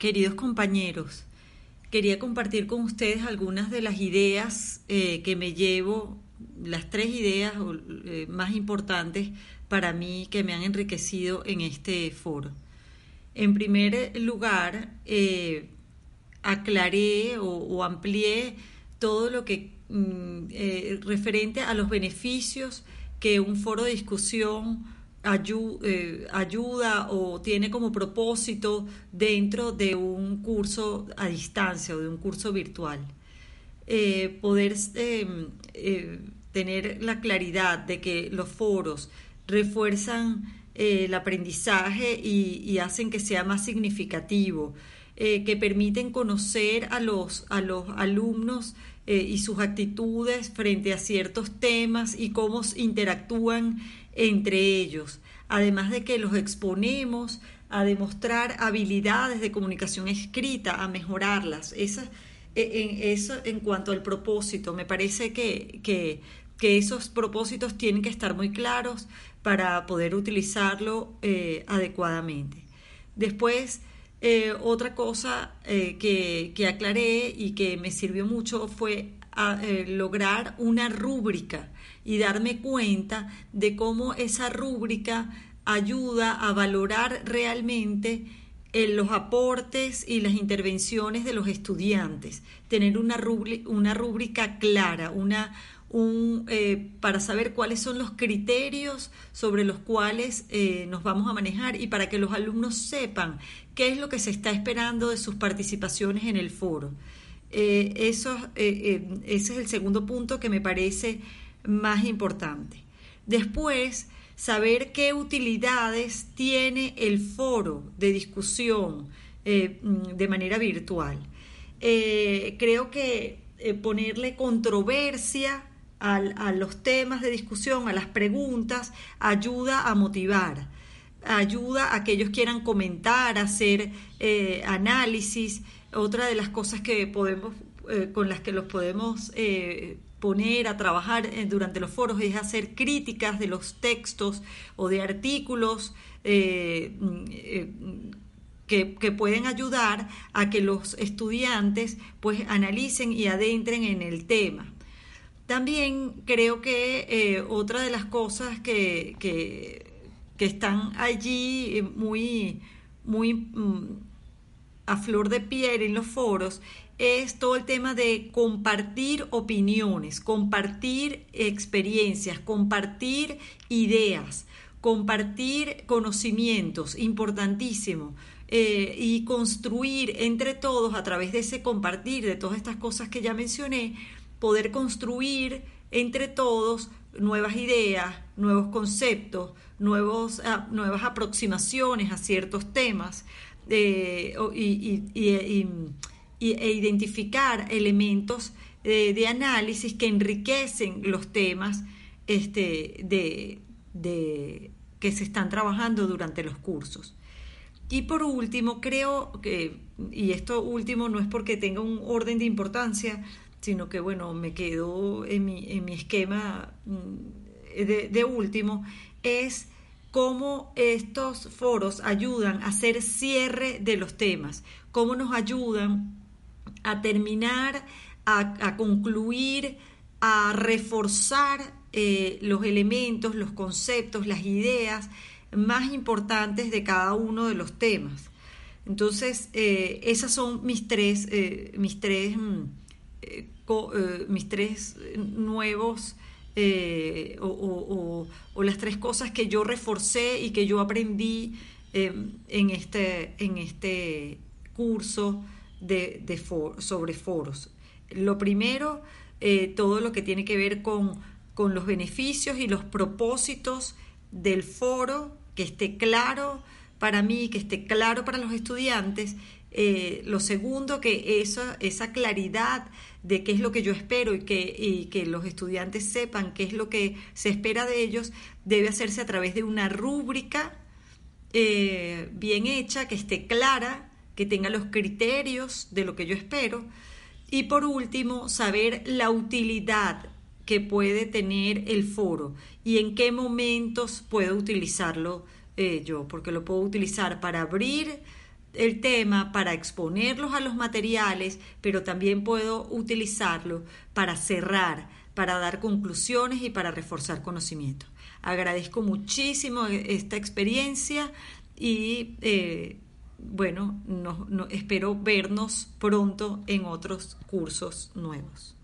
Queridos compañeros, quería compartir con ustedes algunas de las ideas eh, que me llevo, las tres ideas eh, más importantes para mí que me han enriquecido en este foro. En primer lugar, eh, aclaré o, amplié todo lo que mm, referente a los beneficios que un foro de discusión eh, ayuda o tiene como propósito dentro de un curso a distancia o de un curso virtual. Eh, poder em, eh, tener la claridad de que los foros refuerzan el aprendizaje y, hacen que sea más significativo, que permiten conocer a los, a los alumnos y sus actitudes frente a ciertos temas y cómo interactúan entre ellos, además de que los exponemos a demostrar habilidades de comunicación escrita, a mejorarlas. E, en, eso en cuanto al propósito, me parece que, que, esos propósitos tienen que estar muy claros para poder utilizarlo eh, adecuadamente. Después, eh, otra cosa eh, que, que, aclaré y que me sirvió mucho fue lograr una rúbrica y darme cuenta de cómo esa rúbrica ayuda a valorar realmente eh, los aportes y las intervenciones de los estudiantes, tener una, una rúbrica clara, una, eh, para saber cuáles son los criterios sobre los cuales eh, nos vamos a manejar y para que los alumnos sepan qué es lo que se está esperando de sus participaciones en el foro. eso, ese es el segundo punto que me parece más importante. Después, saber qué utilidades tiene el foro de discusión eh, de manera virtual. Eh, creo que eh, ponerle controversia a los temas de discusión, a las preguntas, ayuda a motivar, ayuda a que ellos quieran comentar, hacer análisis. Otra de las cosas que podemos, con las que los podemos poner a trabajar eh, durante los foros es hacer críticas de los textos o de artículos eh, eh, que, pueden ayudar a que los estudiantes pues analicen y adentren en el tema. También creo que otra de las cosas que, que, están allí muy, muy mm, a flor de piel en los foros es todo el tema de compartir opiniones, compartir experiencias, compartir ideas, compartir conocimientos, importantísimo. Eh, y construir entre todos a través de ese compartir de todas estas cosas que ya mencioné, poder construir entre todos nuevas ideas, nuevos conceptos, nuevos, ah, nuevas aproximaciones a ciertos temas eh, y e identificar elementos eh, de análisis que enriquecen los temas este, de, que se están trabajando durante los cursos. Y por último, creo que, y esto último no es porque tenga un orden de importancia, sino que bueno, me quedo en mi, en mi esquema mm, de, de último, es cómo estos foros ayudan a hacer cierre de los temas, cómo nos ayudan a terminar, a, concluir, a reforzar eh, los elementos, los conceptos, las ideas más importantes de cada uno de los temas. Entonces, eh, esas son mis tres, eh, mis tres, mm, mis tres nuevos o, las tres cosas que yo reforcé y que yo aprendí en, este, en este curso de, sobre foros. Lo primero, eh, todo lo que tiene que ver con, con los beneficios y los propósitos del foro, que esté claro para mí, que esté claro para los estudiantes. Eh, lo segundo, que esa, esa claridad de qué es lo que yo espero y que, que los estudiantes sepan qué es lo que se espera de ellos, debe hacerse a través de una rúbrica eh, bien hecha, que esté clara, que tenga los criterios de lo que yo espero. Y por último, saber la utilidad que puede tener el foro y en qué momentos puedo utilizarlo eh, yo, porque lo puedo utilizar para abrir el tema para exponerlos a los materiales, pero también puedo utilizarlo para cerrar, para dar conclusiones y para reforzar conocimiento. Agradezco muchísimo esta experiencia y eh, bueno, no, espero vernos pronto en otros cursos nuevos.